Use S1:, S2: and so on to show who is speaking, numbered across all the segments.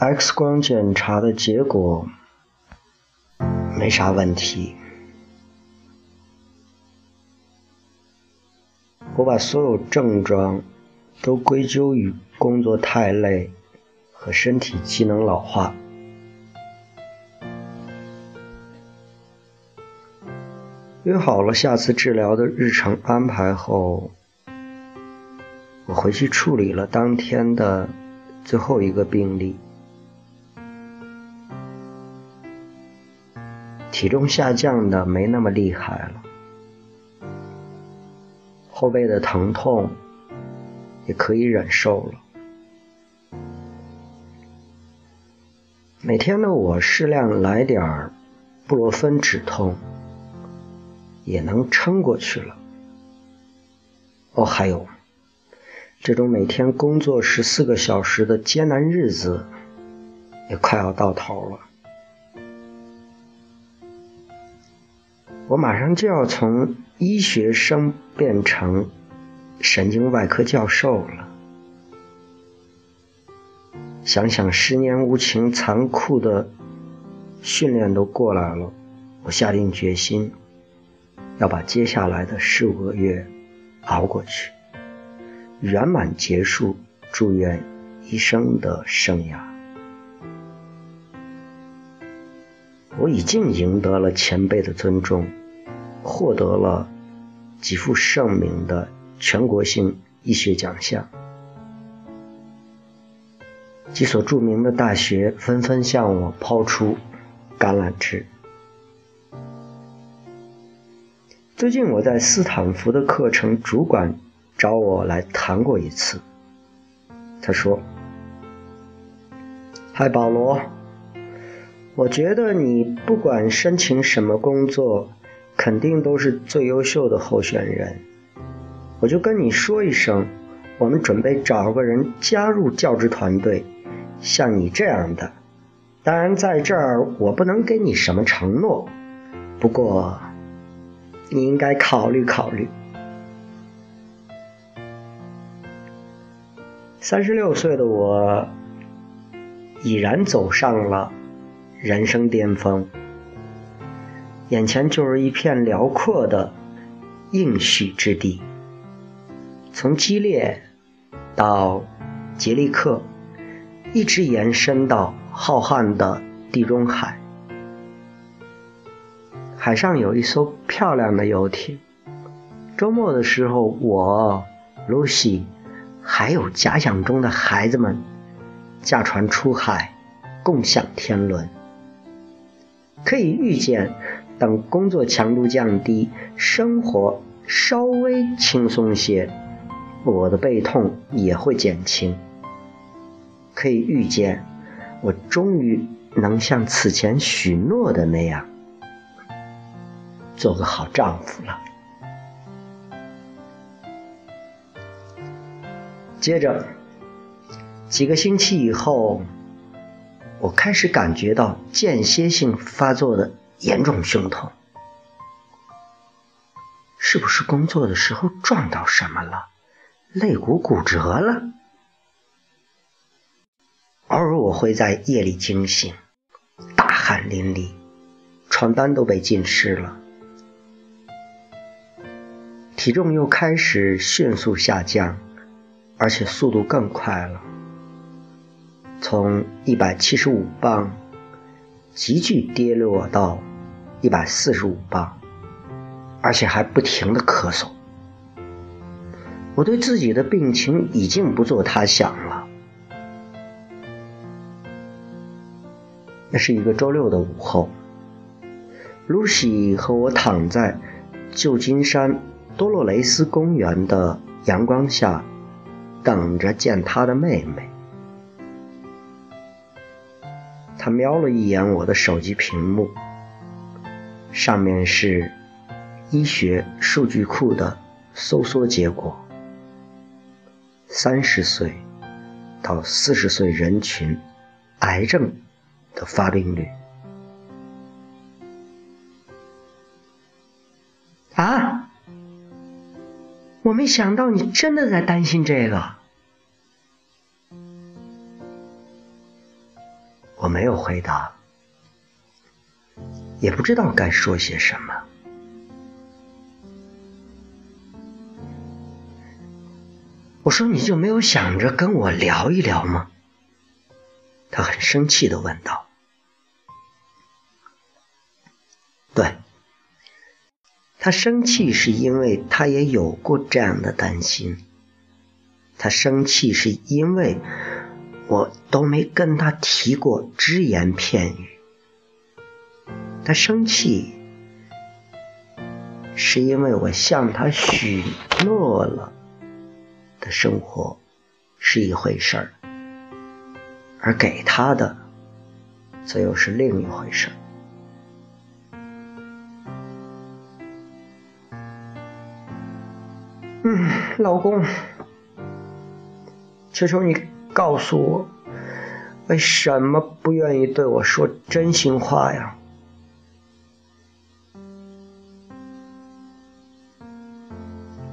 S1: X 光检查的结果没啥问题。我把所有症状都归咎于工作太累和身体机能老化。约好了下次治疗的日程安排后，我回去处理了当天的最后一个病例。体重下降的没那么厉害了。后背的疼痛也可以忍受了。每天呢我适量来点儿布洛芬止痛，也能撑过去了。哦，还有，这种每天工作十四个小时的艰难日子也快要到头了。我马上就要从医学生变成神经外科教授了。想想十年无情、残酷的训练都过来了，我下定决心要把接下来的十五个月熬过去，圆满结束住院医生的生涯。我已经赢得了前辈的尊重。获得了极负盛名的全国性医学奖项，几所著名的大学纷纷向我抛出橄榄枝。最近我在斯坦福的课程主管找我来谈过一次，他说：“嗨，保罗，我觉得你不管申请什么工作。”肯定都是最优秀的候选人，我就跟你说一声，我们准备找个人加入教职团队，像你这样的。当然，在这儿我不能给你什么承诺，不过你应该考虑考虑。三十六岁的我，已然走上了人生巅峰。眼前就是一片辽阔的应许之地，从基列到杰利克，一直延伸到浩瀚的地中海。海上有一艘漂亮的游艇。周末的时候，我、露西还有假想中的孩子们驾船出海，共享天伦。可以预见。等工作强度降低，生活稍微轻松些，我的背痛也会减轻。可以预见，我终于能像此前许诺的那样，做个好丈夫了。接着，几个星期以后，我开始感觉到间歇性发作的。严重胸痛，是不是工作的时候撞到什么了，肋骨骨折了？偶尔我会在夜里惊醒，大汗淋漓，床单都被浸湿了，体重又开始迅速下降，而且速度更快了，从一百七十五磅急剧跌落到。一百四十五磅，而且还不停的咳嗽。我对自己的病情已经不做他想了。那是一个周六的午后，露西和我躺在旧金山多洛雷斯公园的阳光下，等着见她的妹妹。她瞄了一眼我的手机屏幕。上面是医学数据库的搜索结果：三十岁到四十岁人群癌症的发病率。啊！我没想到你真的在担心这个。我没有回答，也不知道该说些什么。我说：“你就没有想着跟我聊一聊吗？”他很生气的问道。“对。”他生气是因为他也有过这样的担心。他生气是因为我都没跟他提过只言片语。他生气是因为我向他许诺了的生活是一回事儿，而给他的则又是另一回事儿。嗯，老公，求求你告诉我，为什么不愿意对我说真心话呀？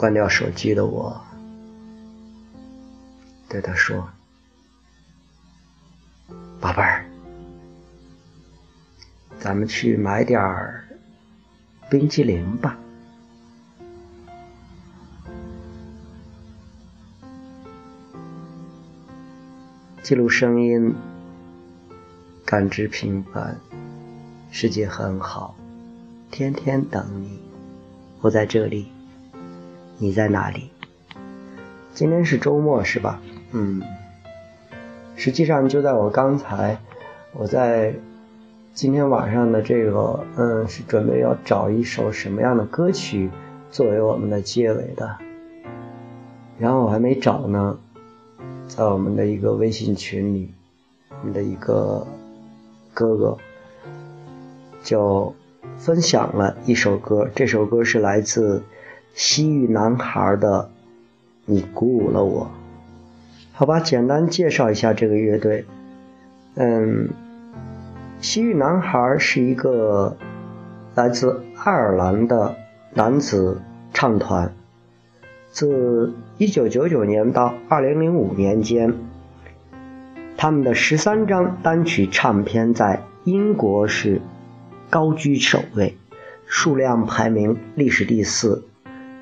S1: 关掉手机的我，对他说：“宝贝儿，咱们去买点儿冰激凌吧。”记录声音，感知平凡，世界很好，天天等你。我在这里，你在哪里？今天是周末是吧？嗯，实际上就在我刚才，我在今天晚上的这个，嗯，是准备要找一首什么样的歌曲作为我们的结尾的，然后我还没找呢。在我们的一个微信群里，我们的一个哥哥就分享了一首歌，这首歌是来自西域男孩的《你鼓舞了我》。好吧，简单介绍一下这个乐队。嗯，西域男孩是一个来自爱尔兰的男子唱团。自1999年到2005年间，他们的十三张单曲唱片在英国是高居首位，数量排名历史第四，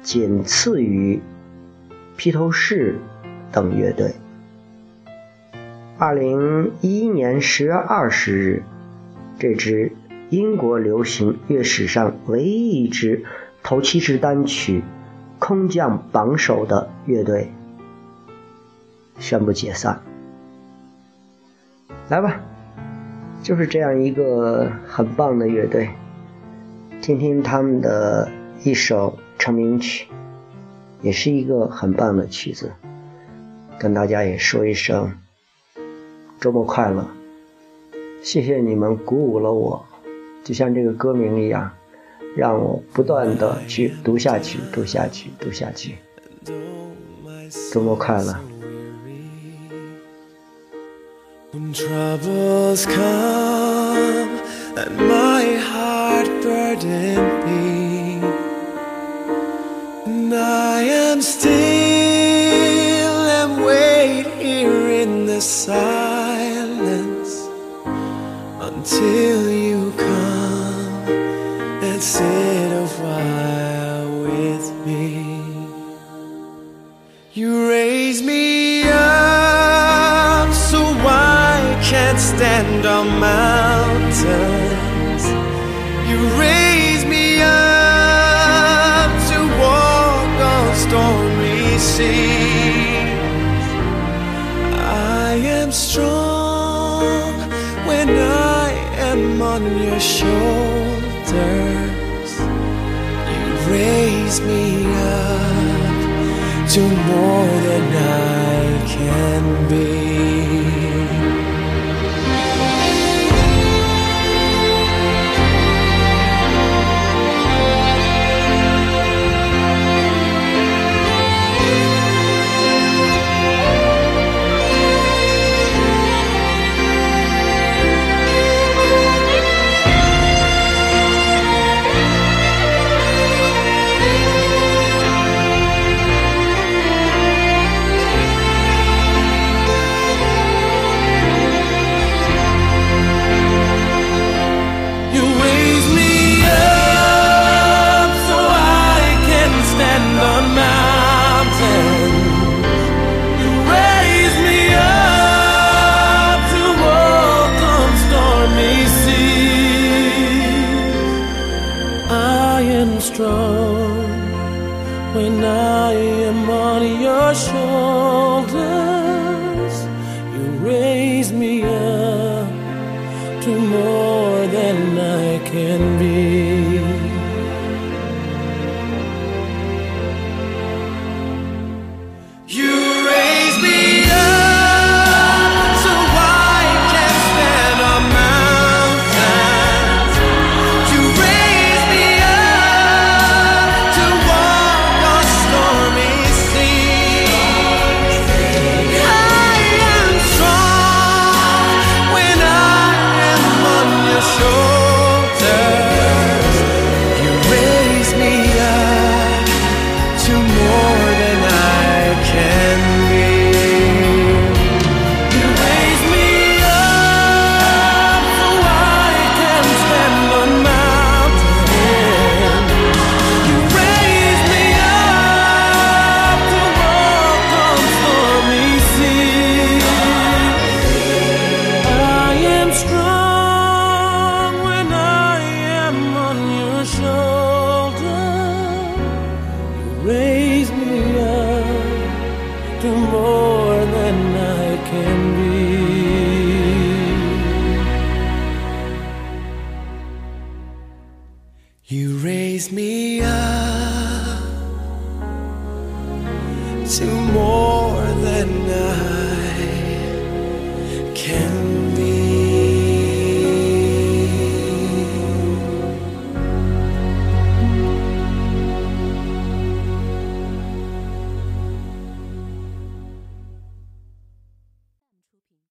S1: 仅次于披头士等乐队。2011年10月20日，这支英国流行乐史上唯一一支头七支单曲。空降榜首的乐队宣布解散。来吧，就是这样一个很棒的乐队，听听他们的一首成名曲，也是一个很棒的曲子。跟大家也说一声周末快乐，谢谢你们鼓舞了我，就像这个歌名一样。让我不断的去读下去，读下去，读下去。周末快乐。And I am still and wait here in the silence until you come. your shoulders. You raise me up to more than I can be. and strong when I am on your shoulders. You raise me up to more. to more than I can.